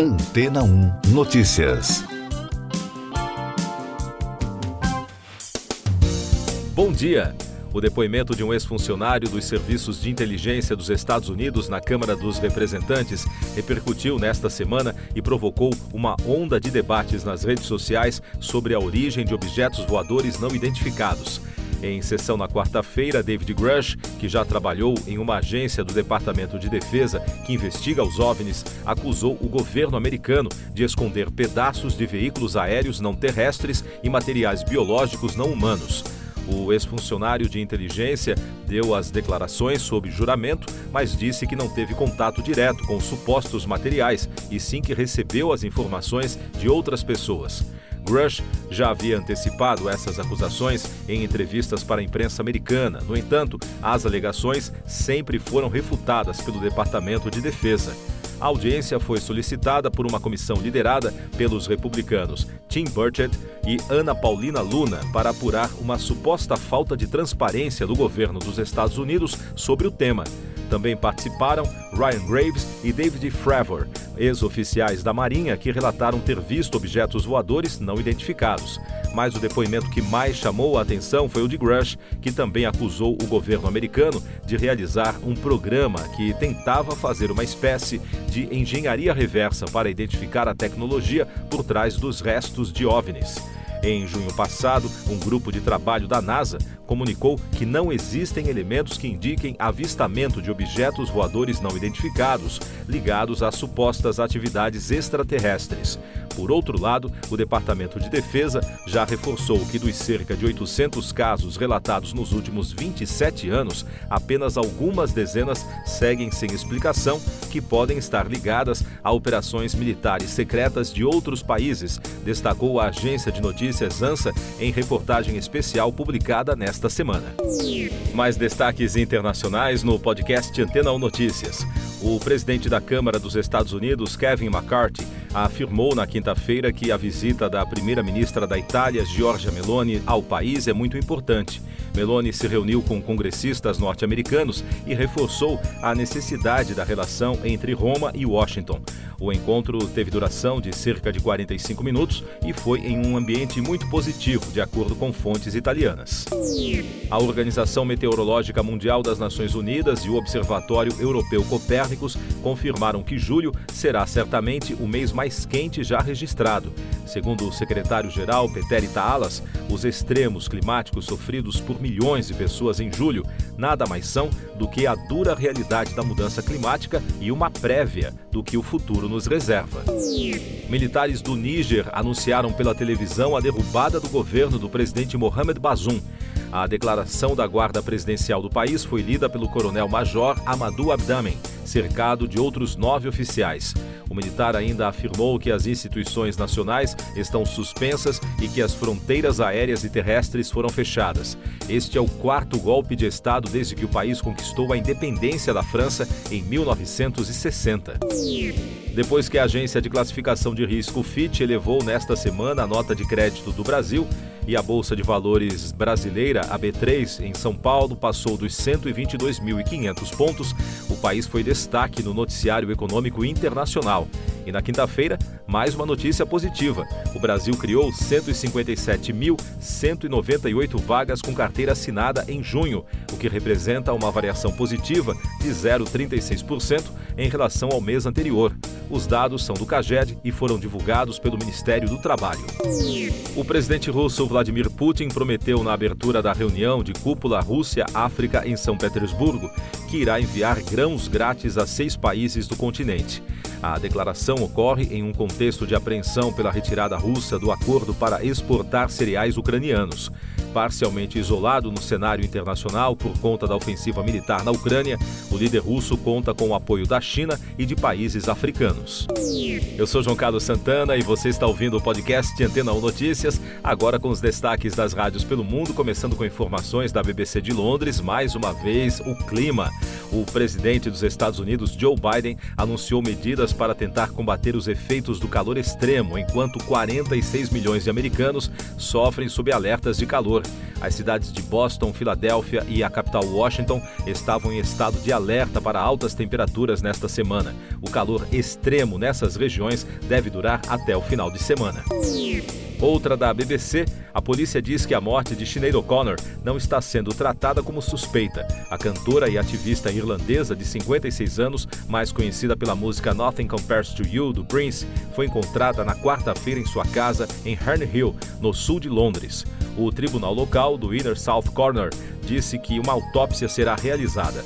Antena 1 Notícias. Bom dia. O depoimento de um ex-funcionário dos serviços de inteligência dos Estados Unidos na Câmara dos Representantes repercutiu nesta semana e provocou uma onda de debates nas redes sociais sobre a origem de objetos voadores não identificados. Em sessão na quarta-feira, David Grush, que já trabalhou em uma agência do Departamento de Defesa que investiga os OVNIs, acusou o governo americano de esconder pedaços de veículos aéreos não terrestres e materiais biológicos não humanos. O ex-funcionário de inteligência deu as declarações sob juramento, mas disse que não teve contato direto com os supostos materiais e sim que recebeu as informações de outras pessoas. Grush já havia antecipado essas acusações em entrevistas para a imprensa americana. No entanto, as alegações sempre foram refutadas pelo Departamento de Defesa. A audiência foi solicitada por uma comissão liderada pelos republicanos Tim Burchett e Ana Paulina Luna para apurar uma suposta falta de transparência do governo dos Estados Unidos sobre o tema. Também participaram Ryan Graves e David Fravor, ex-oficiais da Marinha que relataram ter visto objetos voadores não identificados. Mas o depoimento que mais chamou a atenção foi o de Grush, que também acusou o governo americano de realizar um programa que tentava fazer uma espécie de engenharia reversa para identificar a tecnologia por trás dos restos de OVNIs. Em junho passado, um grupo de trabalho da NASA comunicou que não existem elementos que indiquem avistamento de objetos voadores não identificados ligados a supostas atividades extraterrestres. Por outro lado, o Departamento de Defesa já reforçou que dos cerca de 800 casos relatados nos últimos 27 anos, apenas algumas dezenas seguem sem explicação que podem estar ligadas a operações militares secretas de outros países, destacou a agência de notícias ANSA em reportagem especial publicada nesta semana. Mais destaques internacionais no podcast Antena 1 Notícias. O presidente da Câmara dos Estados Unidos, Kevin McCarthy, afirmou na quinta-feira que a visita da primeira-ministra da Itália, Giorgia Meloni, ao país é muito importante. Meloni se reuniu com congressistas norte-americanos e reforçou a necessidade da relação entre Roma e Washington. O encontro teve duração de cerca de 45 minutos e foi em um ambiente muito positivo, de acordo com fontes italianas. A Organização Meteorológica Mundial das Nações Unidas e o Observatório Europeu Copérnicos confirmaram que julho será certamente o mês mais quente já registrado. Segundo o secretário-geral Peter Itaalas, os extremos climáticos sofridos por milhões de pessoas em julho nada mais são do que a dura realidade da mudança climática e uma prévia do que o futuro nos reserva. Militares do Níger anunciaram pela televisão a derrubada do governo do presidente Mohamed Bazoum. A declaração da guarda presidencial do país foi lida pelo coronel-major Amadou Abdamen, cercado de outros nove oficiais. O militar ainda afirmou que as instituições nacionais estão suspensas e que as fronteiras aéreas e terrestres foram fechadas. Este é o quarto golpe de Estado desde que o país conquistou a independência da França em 1960. Depois que a agência de classificação de risco Fitch elevou nesta semana a nota de crédito do Brasil e a Bolsa de Valores brasileira, a B3, em São Paulo, passou dos 122.500 pontos, o país foi destaque no noticiário econômico internacional. E na quinta-feira, mais uma notícia positiva. O Brasil criou 157.198 vagas com carteira assinada em junho, o que representa uma variação positiva de 0,36% em relação ao mês anterior. Os dados são do CAGED e foram divulgados pelo Ministério do Trabalho. O presidente russo Vladimir Putin prometeu na abertura da reunião de cúpula Rússia-África em São Petersburgo que irá enviar grãos grátis a seis países do continente. A declaração ocorre em um contexto de apreensão pela retirada russa do acordo para exportar cereais ucranianos. Parcialmente isolado no cenário internacional por conta da ofensiva militar na Ucrânia, o líder russo conta com o apoio da China e de países africanos. Eu sou João Carlos Santana e você está ouvindo o podcast Antena 1 Notícias, agora com os destaques das rádios pelo mundo, começando com informações da BBC de Londres, mais uma vez o clima. O presidente dos Estados Unidos, Joe Biden, anunciou medidas para tentar combater os efeitos do calor extremo, enquanto 46 milhões de americanos sofrem sob alertas de calor. As cidades de Boston, Filadélfia e a capital Washington estavam em estado de alerta para altas temperaturas nesta semana. O calor extremo nessas regiões deve durar até o final de semana. Outra da BBC, a polícia diz que a morte de Sinead O'Connor não está sendo tratada como suspeita. A cantora e ativista irlandesa de 56 anos, mais conhecida pela música Nothing Compares to You do Prince, foi encontrada na quarta-feira em sua casa em Herne Hill, no sul de Londres. O tribunal local do Inner South Corner disse que uma autópsia será realizada.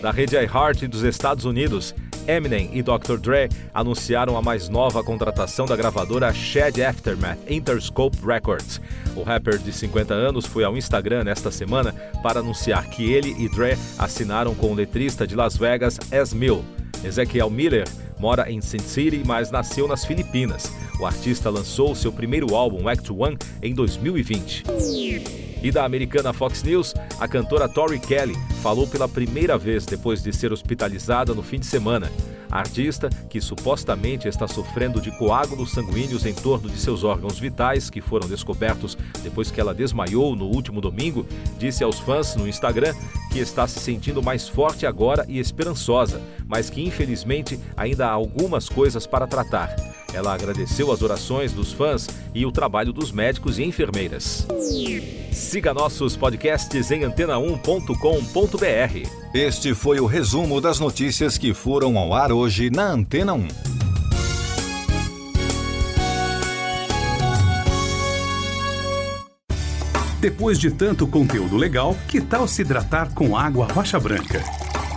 Da rede iHeart dos Estados Unidos, Eminem e Dr. Dre anunciaram a mais nova contratação da gravadora Shed Aftermath Interscope Records. O rapper de 50 anos foi ao Instagram nesta semana para anunciar que ele e Dre assinaram com o letrista de Las Vegas, Es Mill. Ezekiel Miller mora em Sin City, mas nasceu nas Filipinas. O artista lançou seu primeiro álbum, Act One, em 2020. E da americana Fox News, a cantora Tori Kelly falou pela primeira vez depois de ser hospitalizada no fim de semana. A artista, que supostamente está sofrendo de coágulos sanguíneos em torno de seus órgãos vitais, que foram descobertos depois que ela desmaiou no último domingo, disse aos fãs no Instagram que está se sentindo mais forte agora e esperançosa, mas que infelizmente ainda há algumas coisas para tratar. Ela agradeceu as orações dos fãs e o trabalho dos médicos e enfermeiras. Siga nossos podcasts em antena1.com.br. Este foi o resumo das notícias que foram ao ar hoje na Antena 1. Depois de tanto conteúdo legal, que tal se hidratar com água rocha branca?